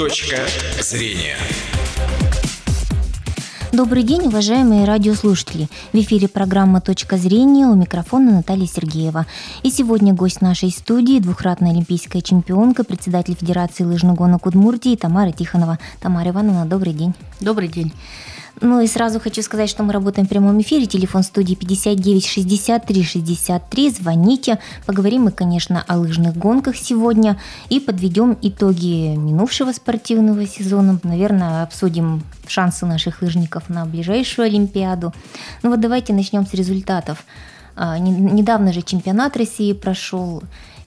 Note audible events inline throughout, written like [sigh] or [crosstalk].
Точка зрения. Добрый день, уважаемые радиослушатели. В эфире программа «Точка зрения» у микрофона Наталья Сергеева. И сегодня гость нашей студии – двухкратная олимпийская чемпионка, председатель Федерации лыжных гонок Удмуртии Тамара Тихонова. Тамара Ивановна, добрый день. Добрый день. Ну и сразу хочу сказать, что мы работаем в прямом эфире. Телефон студии 59 63 63. Звоните. Поговорим мы, конечно, о лыжных гонках сегодня и подведем итоги минувшего спортивного сезона. Наверное, обсудим шансы наших лыжников на ближайшую Олимпиаду. Ну вот давайте начнем с результатов. А, недавно же чемпионат России прошел.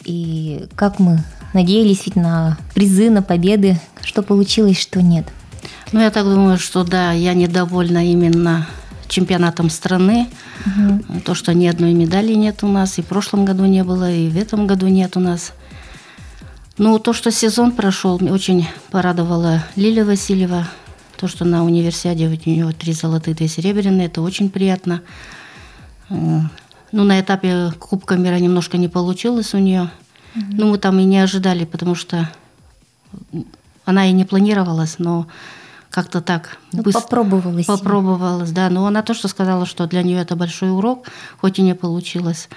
И как мы надеялись ведь на призы, на победы, что получилось, что нет – ну, я так думаю, что да, я недовольна именно чемпионатом страны. Угу. То, что ни одной медали нет у нас, и в прошлом году не было, и в этом году нет у нас. Ну, то, что сезон прошел, очень порадовала Лилия Васильева. То, что на универсиаде у нее три золотых, две серебряные, это очень приятно. Э, ну, на этапе Кубка мира немножко не получилось у нее. Угу. Ну, мы там и не ожидали, потому что она и не планировалась, но как-то так. Ну, быстро попробовалась. Попробовалась, да. Но она то, что сказала, что для нее это большой урок, хоть и не получилось.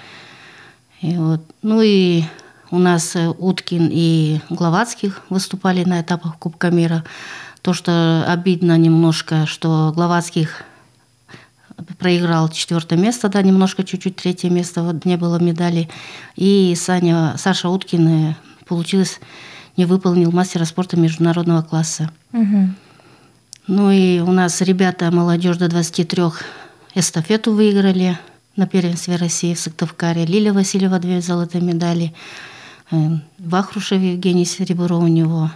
И вот. Ну и у нас э, Уткин и Гловацких выступали на этапах Кубка мира. То, что обидно немножко, что Гловацких проиграл четвертое место, да, немножко чуть-чуть третье место, вот не было медали. И Саня, Саша Уткин э, получилось, не выполнил мастера спорта международного класса. Угу. Ну и у нас ребята, молодежь до 23 эстафету выиграли на первенстве России в Сыктывкаре. Лилия Васильева две золотые медали. Э, Вахрушев Евгений серебро у него.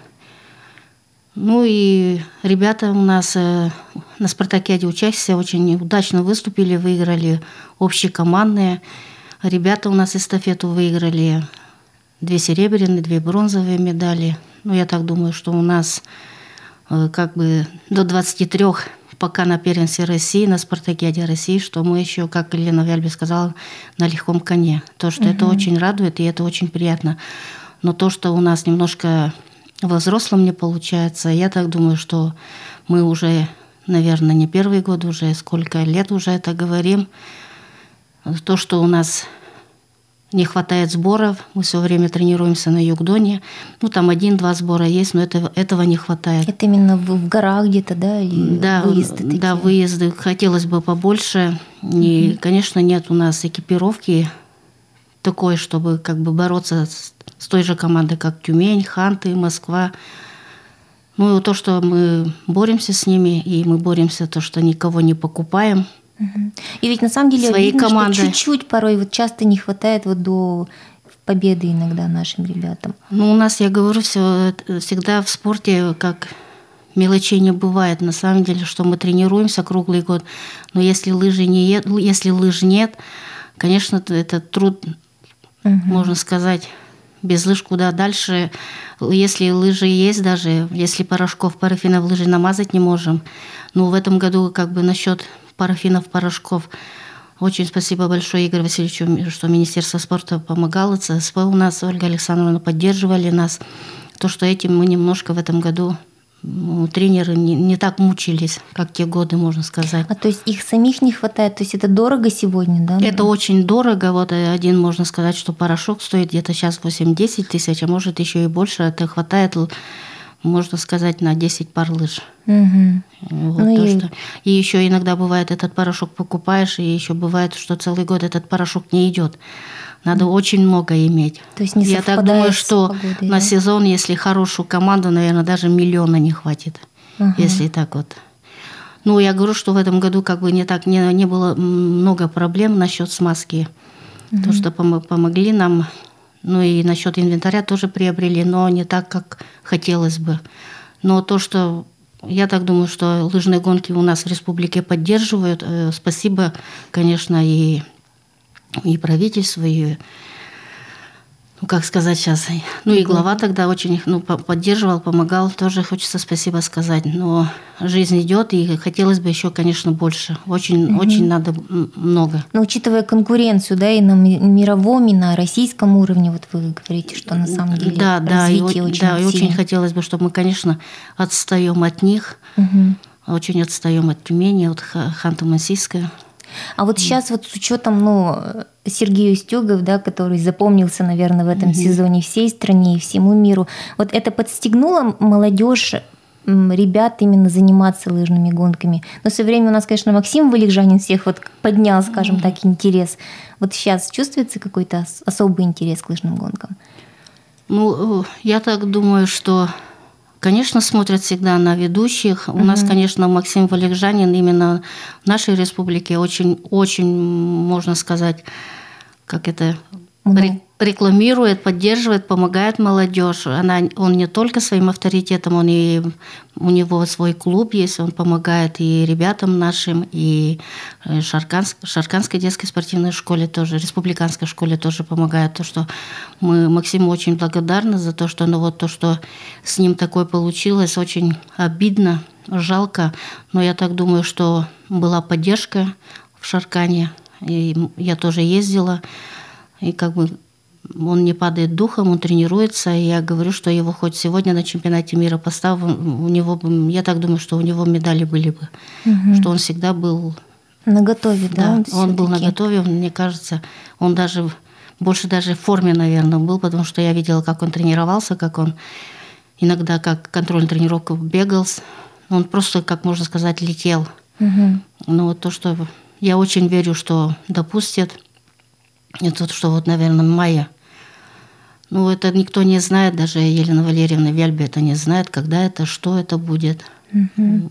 Ну и ребята у нас э, на спартакиаде учащиеся очень удачно выступили, выиграли общекомандные. Ребята у нас эстафету выиграли две серебряные, две бронзовые медали. Ну, я так думаю, что у нас как бы до 23 пока на первенстве России, на спартакиаде России, что мы еще, как Елена Вяльби сказала, на легком коне. То, что угу. это очень радует и это очень приятно. Но то, что у нас немножко во взрослом не получается, я так думаю, что мы уже, наверное, не первый год, уже сколько лет уже это говорим. То, что у нас не хватает сборов, мы все время тренируемся на Югдоне. Ну, там один-два сбора есть, но этого, этого не хватает. Это именно в, в горах где-то, да? Или да, выезды такие? Да, выезды. Хотелось бы побольше. И, угу. конечно, нет у нас экипировки такой, чтобы как бы бороться с, с той же командой, как Тюмень, Ханты, Москва. Ну, и то, что мы боремся с ними, и мы боремся, то, что никого не покупаем – и ведь на самом деле своей видно, что чуть-чуть порой вот часто не хватает вот до победы иногда нашим ребятам. Ну, у нас, я говорю, все всегда в спорте как мелочей не бывает. На самом деле, что мы тренируемся круглый год, но если лыжи не если лыж нет, конечно, это труд, угу. можно сказать, без лыж куда дальше. Если лыжи есть даже, если порошков, парафинов лыжи намазать не можем. Ну, в этом году как бы насчет парафинов, порошков. Очень спасибо большое Игорю Васильевичу, что Министерство спорта помогало, ЦСП у нас, Ольга Александровна поддерживали нас. То, что этим мы немножко в этом году ну, тренеры не, не так мучились, как те годы, можно сказать. А то есть их самих не хватает, то есть это дорого сегодня, да? Это очень дорого. Вот один, можно сказать, что порошок стоит где-то сейчас 8-10 тысяч, а может еще и больше. Это хватает можно сказать, на 10 пар лыж. Угу. Вот ну то, и... Что... и еще иногда бывает, этот порошок покупаешь, и еще бывает, что целый год этот порошок не идет. Надо mm. очень много иметь. То есть не Я так думаю, что погодой, на да? сезон, если хорошую команду, наверное, даже миллиона не хватит. Угу. Если так вот. Ну, я говорю, что в этом году как бы не так не, не было много проблем насчет смазки. Угу. То, что помогли нам ну и насчет инвентаря тоже приобрели, но не так, как хотелось бы. Но то, что я так думаю, что лыжные гонки у нас в республике поддерживают. Э, спасибо, конечно, и, и правительству, и ну, как сказать сейчас, ну и глава тогда очень ну, поддерживал, помогал, тоже хочется спасибо сказать. Но жизнь идет, и хотелось бы еще, конечно, больше. Очень, угу. очень надо много. Но учитывая конкуренцию, да, и на мировом, и на российском уровне, вот вы говорите, что на самом деле да, да, и, очень да, и очень хотелось бы, чтобы мы, конечно, отстаем от них, угу. очень отстаем от Тюмени, от Ханты-Мансийска. А вот сейчас вот с учетом, ну, Сергею Стюгов, да, который запомнился, наверное, в этом mm-hmm. сезоне всей стране и всему миру, вот это подстегнуло молодежь ребят именно заниматься лыжными гонками. Но со временем у нас, конечно, Максим Валикжанин всех вот поднял, скажем mm-hmm. так, интерес. Вот сейчас чувствуется какой-то особый интерес к лыжным гонкам? Ну, э, я так думаю, что Конечно, смотрят всегда на ведущих. У нас, конечно, Максим Валикжанин именно в нашей республике очень, очень, можно сказать, как это, угу рекламирует, поддерживает, помогает молодежь. Она, он не только своим авторитетом, он и у него свой клуб есть, он помогает и ребятам нашим, и э, Шарканск, Шарканской детской спортивной школе тоже, республиканской школе тоже помогает. То, что мы Максиму очень благодарны за то, что ну, вот то, что с ним такое получилось, очень обидно, жалко. Но я так думаю, что была поддержка в Шаркане, и я тоже ездила, и как бы он не падает духом, он тренируется. И я говорю, что его хоть сегодня на чемпионате мира поставил, у него, я так думаю, что у него медали были бы. Угу. Что он всегда был... На готове, да? Да, он, он был на готове, мне кажется. Он даже, больше даже в форме, наверное, был, потому что я видела, как он тренировался, как он иногда как контрольную тренировку бегал. Он просто, как можно сказать, летел. Угу. Ну, вот то, что я очень верю, что допустят – и тут, что вот, наверное, мая. Ну, это никто не знает, даже Елена Валерьевна Вяльбе это не знает, когда это, что это будет. Угу.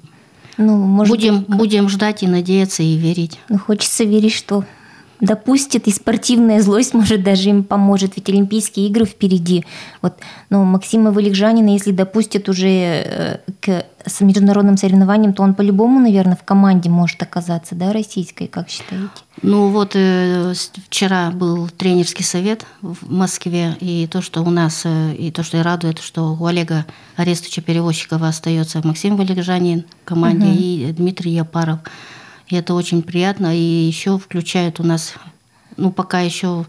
Ну, может будем, быть, будем ждать и надеяться и верить. Ну, хочется верить, что допустит, и спортивная злость, может, даже им поможет, ведь Олимпийские игры впереди. Вот, но Максима Валикжанина, если допустят уже э, к с международным соревнованием, то он по-любому, наверное, в команде может оказаться, да, российской, как считаете? Ну вот э, вчера был тренерский совет в Москве, и то, что у нас, э, и то, что и радует, что у Олега Арестовича Перевозчикова остается Максим Валикжанин в команде угу. и Дмитрий Япаров. И это очень приятно. И еще включают у нас, ну, пока еще,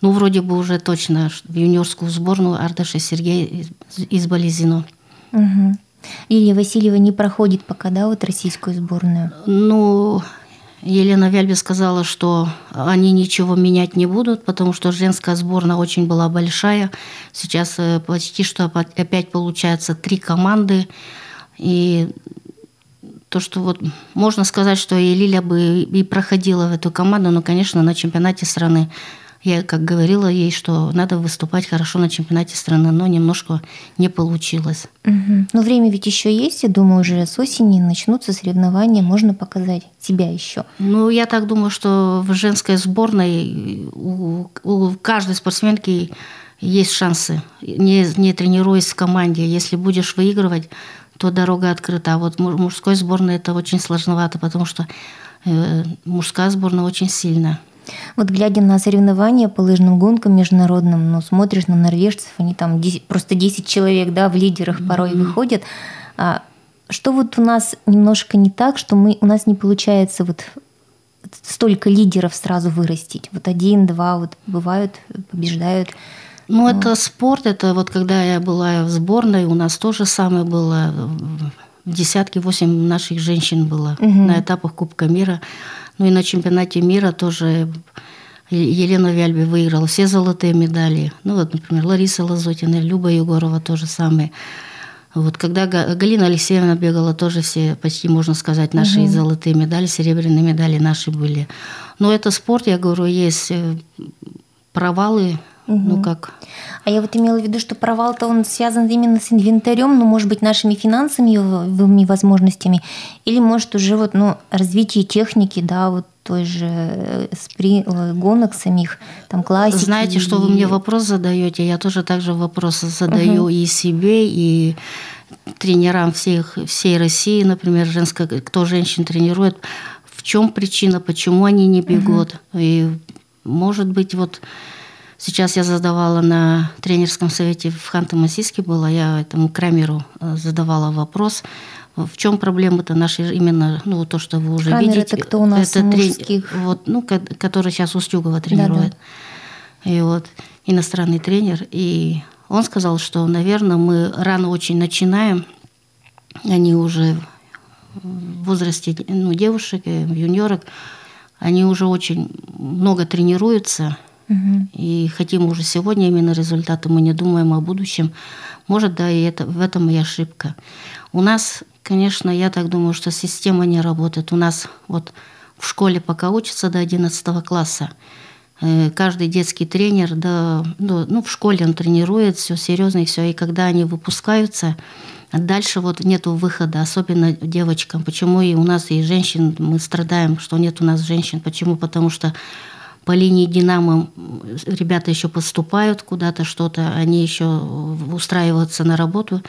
ну, вроде бы уже точно в юниорскую сборную Ардаши Сергей из, Болезино. Угу. Лилия Васильева не проходит пока, да, вот российскую сборную? Ну, Елена Вяльби сказала, что они ничего менять не будут, потому что женская сборная очень была большая. Сейчас э, почти что опять получается три команды. И то, что вот можно сказать, что и Лиля бы и проходила в эту команду, но, конечно, на чемпионате страны. Я, как говорила ей, что надо выступать хорошо на чемпионате страны, но немножко не получилось. Угу. Но время ведь еще есть, я думаю, уже с осени начнутся соревнования, можно показать себя еще. Ну, я так думаю, что в женской сборной у, у каждой спортсменки есть шансы, не, не тренируясь в команде. Если будешь выигрывать, то дорога открыта. А вот мужской сборной это очень сложновато, потому что э, мужская сборная очень сильная. Вот глядя на соревнования по лыжным гонкам международным, ну, смотришь на норвежцев, они там 10, просто 10 человек, да, в лидерах порой mm-hmm. выходят. А что вот у нас немножко не так, что мы, у нас не получается вот столько лидеров сразу вырастить. Вот один, два вот бывают, побеждают. Ну, это спорт, это вот когда я была в сборной, у нас тоже самое было. В десятке восемь наших женщин было угу. на этапах Кубка мира. Ну и на чемпионате мира тоже Елена Вяльби выиграла все золотые медали. Ну вот, например, Лариса Лазотина, Люба Егорова тоже самое. Вот когда Галина Алексеевна бегала, тоже все, почти можно сказать, наши угу. золотые медали, серебряные медали наши были. Но это спорт, я говорю, есть э, провалы, Угу. Ну как? А я вот имела в виду, что провал-то он связан именно с инвентарем, ну, может быть, нашими финансовыми возможностями, или, может, уже вот, ну, развитие техники, да, вот той же э, спри... Э, гонок самих, там классики. Знаете, что вы мне вопрос задаете? Я тоже также вопросы задаю угу. и себе, и тренерам всех, всей России, например, женская, кто женщин тренирует, в чем причина, почему они не бегут. Угу. И может быть вот Сейчас я задавала на тренерском совете в Ханты-Мансийске была, я этому Крамеру э, задавала вопрос, в чем проблема-то наша именно, ну, то, что вы уже Крамер видите. это кто у нас это мужских? вот, ну, который сейчас Устюгова тренирует. Да-да. И вот иностранный тренер. И он сказал, что, наверное, мы рано очень начинаем. Они уже в возрасте ну, девушек, э, юниорок, они уже очень много тренируются. И хотим уже сегодня именно результаты, мы не думаем о будущем. Может, да, и это, в этом и ошибка. У нас, конечно, я так думаю, что система не работает. У нас вот в школе пока учатся до 11 класса. Э, каждый детский тренер, да, ну, в школе он тренирует, все серьезно и все. И когда они выпускаются, дальше вот нету выхода, особенно девочкам. Почему и у нас и женщин, мы страдаем, что нет у нас женщин. Почему? Потому что по линии Динамо ребята еще поступают куда-то, что-то, они еще устраиваются на работу.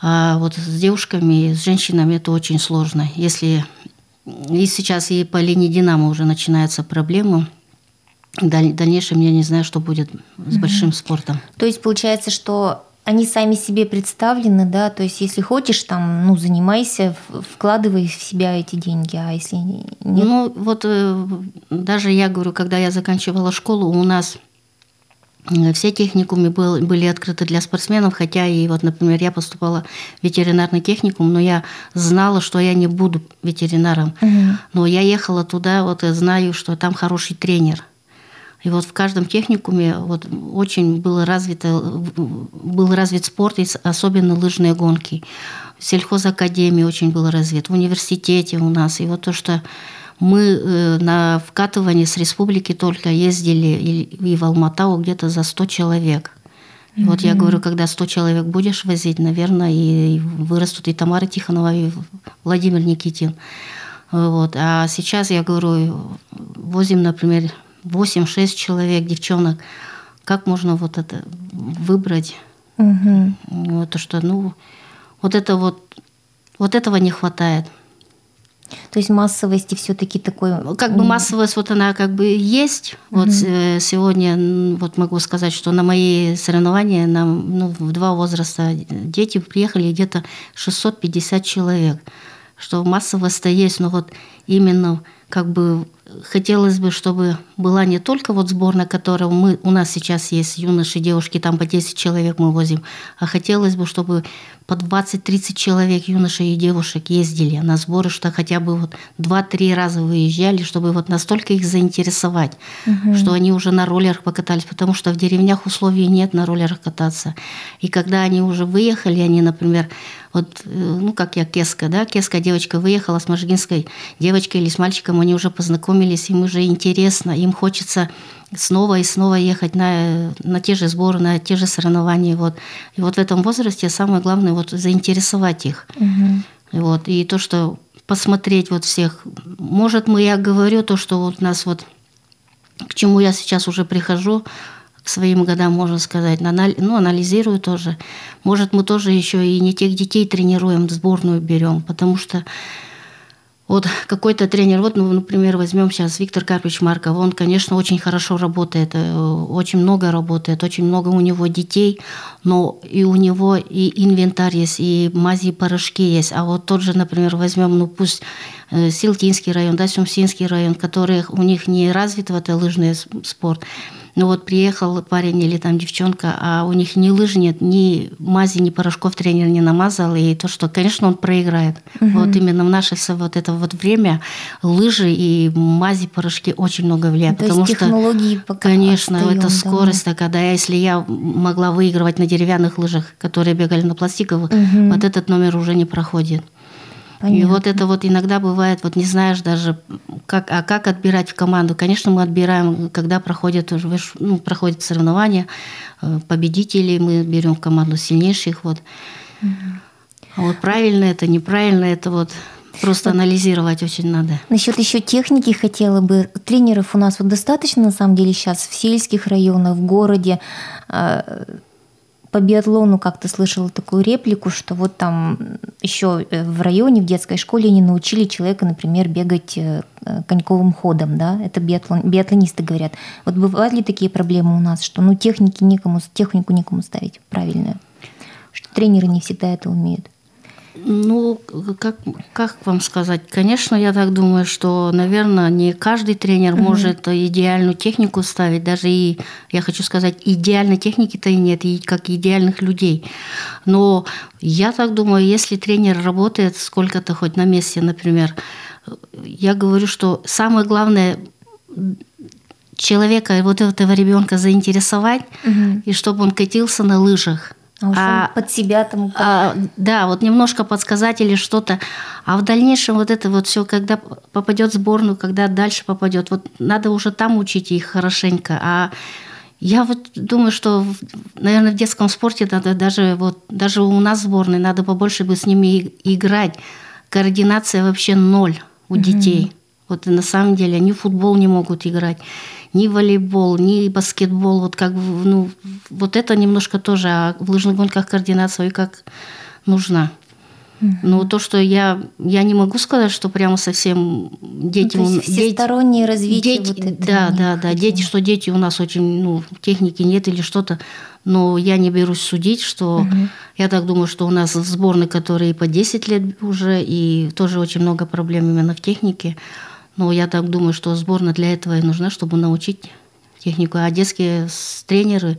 А вот с девушками, с женщинами это очень сложно. Если и сейчас и по линии Динамо уже начинаются проблемы. В дальнейшем я не знаю, что будет с большим спортом. То есть получается, что они сами себе представлены, да, то есть если хочешь, там, ну, занимайся, вкладывай в себя эти деньги, а если нет? Ну, вот э, даже я говорю, когда я заканчивала школу, у нас э, все техникумы был, были открыты для спортсменов, хотя и вот, например, я поступала в ветеринарный техникум, но я знала, что я не буду ветеринаром. Угу. Но я ехала туда, вот и знаю, что там хороший тренер – и вот в каждом техникуме вот очень было развито, был развит спорт, особенно лыжные гонки. В сельхозакадемии очень был развит, в университете у нас. И вот то, что мы э, на вкатывание с республики только ездили и в Алматау где-то за 100 человек. И mm-hmm. вот я говорю, когда 100 человек будешь возить, наверное, и вырастут и Тамара Тихонова, и Владимир Никитин. Вот. А сейчас, я говорю, возим, например, 8-6 человек, девчонок. Как можно вот это выбрать? Угу. Вот, то, что, ну, вот это вот, вот этого не хватает. То есть массовости все-таки такой. Как бы массовость вот она как бы есть. Угу. Вот э, сегодня вот могу сказать, что на мои соревнования нам ну, в два возраста дети приехали где-то 650 человек. Что массовость-то есть, но вот именно как бы хотелось бы, чтобы была не только вот сборная, которая мы, у нас сейчас есть, юноши, девушки, там по 10 человек мы возим, а хотелось бы, чтобы по 20-30 человек юношей и девушек ездили на сборы, что хотя бы вот 2-3 раза выезжали, чтобы вот настолько их заинтересовать, угу. что они уже на роллерах покатались, потому что в деревнях условий нет на роллерах кататься. И когда они уже выехали, они, например, вот, э, ну, как я, Кеска, да, Кеска девочка выехала с можгинской девочкой или с мальчиком, они уже познакомились, им уже интересно, им хочется снова и снова ехать на, на те же сборы, на те же соревнования. Вот. И вот в этом возрасте самое главное вот заинтересовать их. Угу. Вот. И то, что посмотреть вот всех. Может, мы, я говорю то, что вот нас вот к чему я сейчас уже прихожу, к своим годам, можно сказать, ну, анализирую тоже. Может, мы тоже еще и не тех детей тренируем, сборную берем, потому что вот какой-то тренер, вот, ну, например, возьмем сейчас Виктор Карпович Марков, он, конечно, очень хорошо работает, э, очень много работает, очень много у него детей, но и у него и инвентарь есть, и мази, и порошки есть. А вот тот же, например, возьмем, ну пусть э, Силтинский район, да, Сумсинский район, который у них не развит в это лыжный спорт, ну вот приехал парень или там девчонка, а у них ни лыж нет, ни мази, ни порошков тренер не намазал, и то, что, конечно, он проиграет. Угу. Вот именно в наше вот это вот время лыжи и мази, порошки очень много влияют. То потому есть технологии что, пока конечно, отстаем, это скорость да. когда если я могла выигрывать на деревянных лыжах, которые бегали на пластиковых, угу. вот этот номер уже не проходит. Понятно. И вот это вот иногда бывает, вот не знаешь даже, как, а как отбирать в команду. Конечно, мы отбираем, когда проходят, ну, проходят соревнования, э, победителей мы берем в команду сильнейших. Вот. Угу. А вот правильно это, неправильно это вот Просто анализировать очень надо. Насчет еще техники хотела бы. Тренеров у нас вот достаточно, на самом деле, сейчас в сельских районах, в городе. По биатлону как-то слышала такую реплику, что вот там еще э, в районе, в детской школе не научили человека, например, бегать э, коньковым ходом, да, это биатлон, биатлонисты говорят. Вот бывают ли такие проблемы у нас, что ну техники никому, технику никому ставить правильную? Что тренеры не всегда это умеют? Ну, как, как вам сказать? Конечно, я так думаю, что, наверное, не каждый тренер угу. может идеальную технику ставить. Даже и, я хочу сказать, идеальной техники-то и нет, и как идеальных людей. Но я так думаю, если тренер работает сколько-то хоть на месте, например, я говорю, что самое главное человека, вот этого ребенка заинтересовать, угу. и чтобы он катился на лыжах. А, а под себя там. А, да, вот немножко подсказать или что-то. А в дальнейшем вот это вот все, когда попадет в сборную, когда дальше попадет, вот надо уже там учить их хорошенько. А я вот думаю, что, наверное, в детском спорте надо даже вот даже у нас в сборной надо побольше бы с ними играть. Координация вообще ноль у детей. Вот на самом деле они в футбол не могут играть ни волейбол, ни баскетбол. Вот как ну, вот это немножко тоже, а в лыжных гонках координация как нужна. Но то, что я, я не могу сказать, что прямо совсем дети... Ну, то есть всестороннее развитие дети, вот это Да, да, да. Дети, что дети у нас очень, ну, техники нет или что-то. Но я не берусь судить, что... Угу. Я так думаю, что у нас сборные, которые по 10 лет уже, и тоже очень много проблем именно в технике. Но я так думаю, что сборная для этого и нужна, чтобы научить технику. А детские тренеры,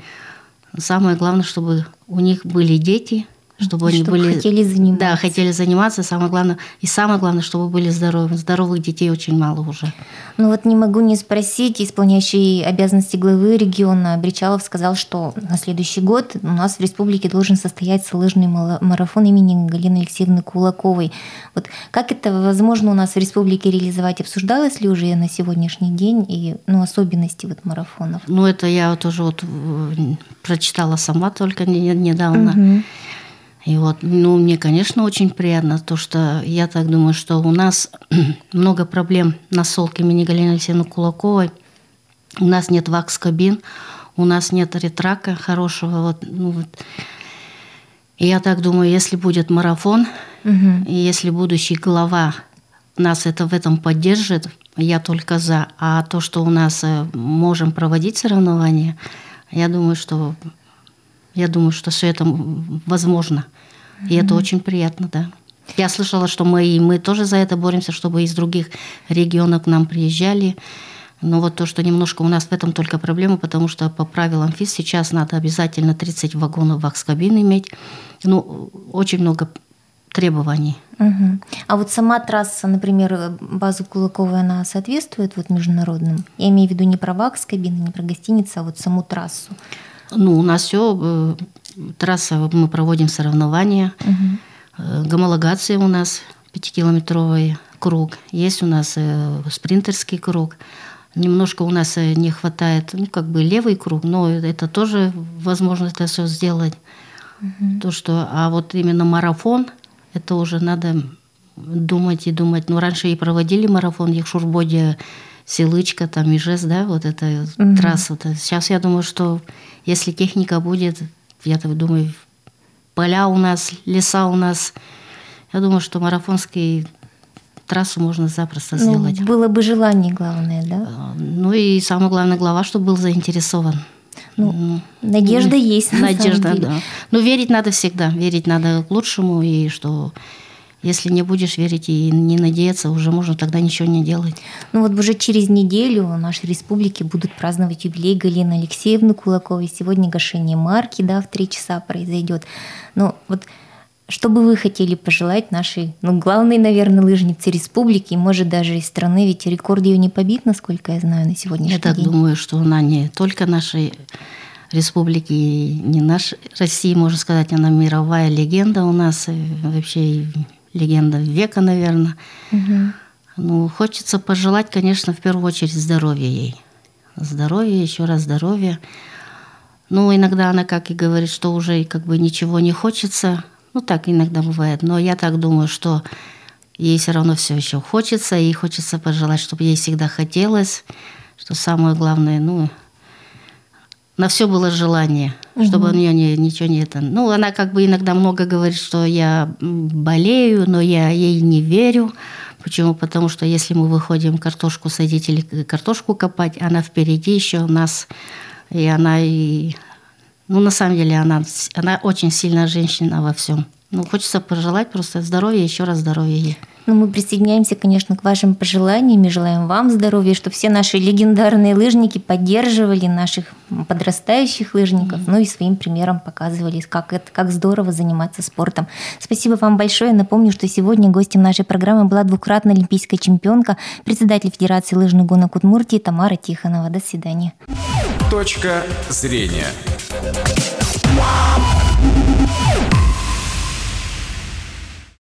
самое главное, чтобы у них были дети, чтобы, чтобы они были... хотели заниматься. Да, хотели заниматься. Самое главное, и самое главное, чтобы были здоровы. Здоровых детей очень мало уже. Ну вот не могу не спросить, исполняющий обязанности главы региона Бричалов сказал, что на следующий год у нас в республике должен состояться лыжный марафон имени Галины Алексеевны Кулаковой. Вот как это возможно у нас в республике реализовать? Обсуждалось ли уже на сегодняшний день и ну, особенности вот марафонов? Ну это я тоже вот э, прочитала сама только недавно. Угу. И вот, ну, мне, конечно, очень приятно то, что я так думаю, что у нас [clears throat] много проблем на солке имени Галины Алексеевны Кулаковой. У нас нет вакс-кабин, у нас нет ретрака хорошего. Вот, ну, вот. И я так думаю, если будет марафон, угу. и если будущий глава нас это в этом поддержит, я только за. А то, что у нас э, можем проводить соревнования, я думаю, что я думаю, что все это возможно. И mm-hmm. это очень приятно, да. Я слышала, что мы, и мы тоже за это боремся, чтобы из других регионов к нам приезжали. Но вот то, что немножко у нас в этом только проблема, потому что по правилам ФИС сейчас надо обязательно 30 вагонов вакс-кабин иметь. Ну, очень много требований. Угу. А вот сама трасса, например, базу Кулаковой, она соответствует вот международным? Я имею в виду не про вакс-кабины, не про гостиницу, а вот саму трассу. Ну, у нас все, э, трасса, мы проводим соревнования, угу. гомологация у нас пятикилометровый круг, есть у нас э, спринтерский круг. Немножко у нас не хватает, ну, как бы левый круг, но это тоже возможно это все сделать. Угу. То, что, а вот именно марафон, это уже надо думать и думать. Ну, раньше и проводили марафон, их Шурбоде Селычка, там Ижес, да, вот эта угу. трасса. -то. Сейчас я думаю, что если техника будет, я так думаю, поля у нас, леса у нас, я думаю, что марафонский трассу можно запросто ну, сделать. Было бы желание, главное, да? А, ну и самое главное, глава, чтобы был заинтересован. Ну, ну надежда ну, есть. Надежда, да. Но верить надо всегда, верить надо к лучшему, и что если не будешь верить и не надеяться, уже можно тогда ничего не делать. Ну вот уже через неделю в нашей республике будут праздновать юбилей Галины Алексеевны Кулаковой. Сегодня гашение марки, да, в три часа произойдет. Ну вот что бы вы хотели пожелать нашей, ну, главной, наверное, лыжнице республики, и, может, даже из страны, ведь рекорд ее не побит, насколько я знаю, на сегодняшний я день. Я так думаю, что она не только нашей республики, не нашей России, можно сказать, она мировая легенда у нас, вообще легенда века, наверное. Угу. Ну, хочется пожелать, конечно, в первую очередь здоровья ей. Здоровья, еще раз здоровья. Ну, иногда она, как и говорит, что уже как бы ничего не хочется. Ну, так иногда бывает. Но я так думаю, что ей все равно все еще хочется. И хочется пожелать, чтобы ей всегда хотелось. Что самое главное, ну, на все было желание – угу. чтобы у нее не, ничего не это. Ну, она как бы иногда много говорит, что я болею, но я ей не верю. Почему? Потому что если мы выходим картошку садить или картошку копать, она впереди еще у нас, и она и ну, на самом деле, она, она очень сильная женщина во всем. Ну, хочется пожелать просто здоровья, еще раз здоровья ей. Ну, мы присоединяемся, конечно, к вашим пожеланиям и желаем вам здоровья, чтобы все наши легендарные лыжники поддерживали наших подрастающих лыжников, mm-hmm. ну и своим примером показывали, как это, как здорово заниматься спортом. Спасибо вам большое. Напомню, что сегодня гостем нашей программы была двукратная олимпийская чемпионка, председатель Федерации лыжных гонок Удмуртии Тамара Тихонова. До свидания. Точка зрения.